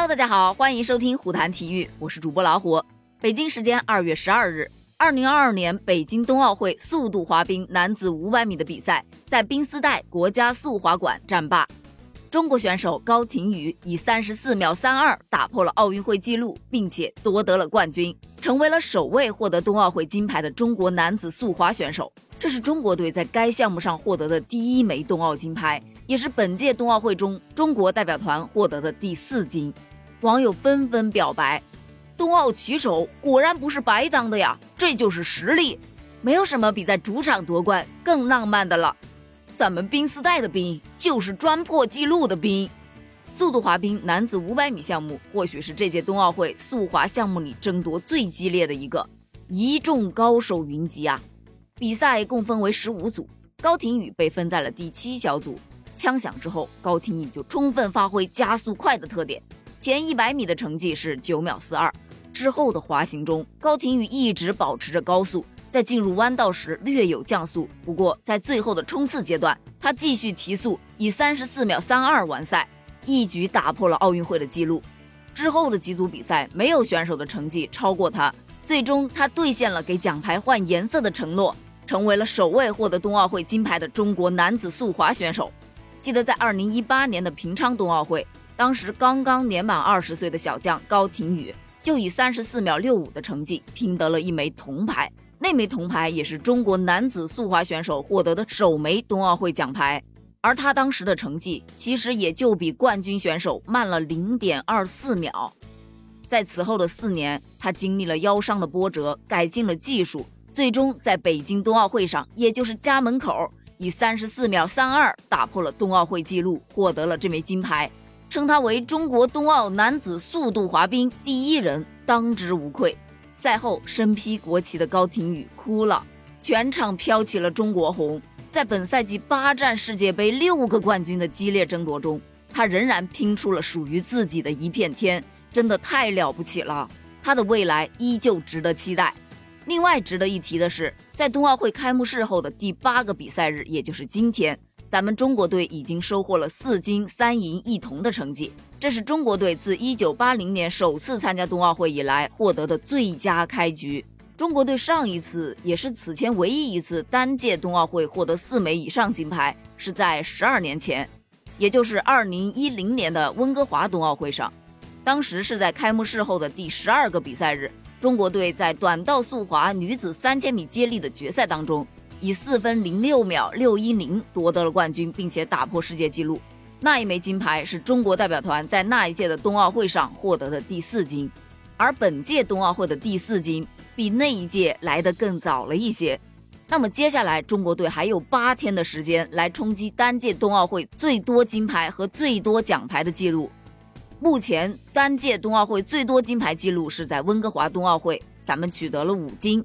Hello，大家好，欢迎收听虎谈体育，我是主播老虎。北京时间二月十二日，二零二二年北京冬奥会速度滑冰男子五百米的比赛在冰丝带国家速滑馆战罢。中国选手高亭宇以三十四秒三二打破了奥运会纪录，并且夺得了冠军，成为了首位获得冬奥会金牌的中国男子速滑选手。这是中国队在该项目上获得的第一枚冬奥金牌，也是本届冬奥会中中国代表团获得的第四金。网友纷纷表白。冬奥旗手果然不是白当的呀，这就是实力。没有什么比在主场夺冠更浪漫的了。咱们冰丝带的冰就是专破纪录的冰。速度滑冰男子五百米项目或许是这届冬奥会速滑项目里争夺最激烈的一个，一众高手云集啊！比赛共分为十五组，高亭宇被分在了第七小组。枪响之后，高亭宇就充分发挥加速快的特点，前一百米的成绩是九秒四二。之后的滑行中，高亭宇一直保持着高速，在进入弯道时略有降速。不过在最后的冲刺阶段，他继续提速，以三十四秒三二完赛，一举打破了奥运会的纪录。之后的几组比赛，没有选手的成绩超过他。最终，他兑现了给奖牌换颜色的承诺，成为了首位获得冬奥会金牌的中国男子速滑选手。记得在二零一八年的平昌冬奥会，当时刚刚年满二十岁的小将高亭宇。就以三十四秒六五的成绩拼得了一枚铜牌，那枚铜牌也是中国男子速滑选手获得的首枚冬奥会奖牌。而他当时的成绩其实也就比冠军选手慢了零点二四秒。在此后的四年，他经历了腰伤的波折，改进了技术，最终在北京冬奥会上，也就是家门口，以三十四秒三二打破了冬奥会纪录，获得了这枚金牌。称他为中国冬奥男子速度滑冰第一人，当之无愧。赛后，身披国旗的高亭宇哭了，全场飘起了中国红。在本赛季八站世界杯六个冠军的激烈争夺中，他仍然拼出了属于自己的一片天，真的太了不起了。他的未来依旧值得期待。另外值得一提的是，在冬奥会开幕式后的第八个比赛日，也就是今天。咱们中国队已经收获了四金三银一铜的成绩，这是中国队自一九八零年首次参加冬奥会以来获得的最佳开局。中国队上一次也是此前唯一一次单届冬奥会获得四枚以上金牌，是在十二年前，也就是二零一零年的温哥华冬奥会上。当时是在开幕式后的第十二个比赛日，中国队在短道速滑女子三千米接力的决赛当中。以四分零六秒六一零夺得了冠军，并且打破世界纪录。那一枚金牌是中国代表团在那一届的冬奥会上获得的第四金，而本届冬奥会的第四金比那一届来得更早了一些。那么接下来中国队还有八天的时间来冲击单届冬奥会最多金牌和最多奖牌的记录。目前单届冬奥会最多金牌记录是在温哥华冬奥会，咱们取得了五金。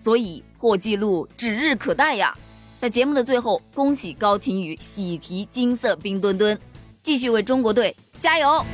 所以破纪录指日可待呀！在节目的最后，恭喜高亭宇喜提金色冰墩墩，继续为中国队加油！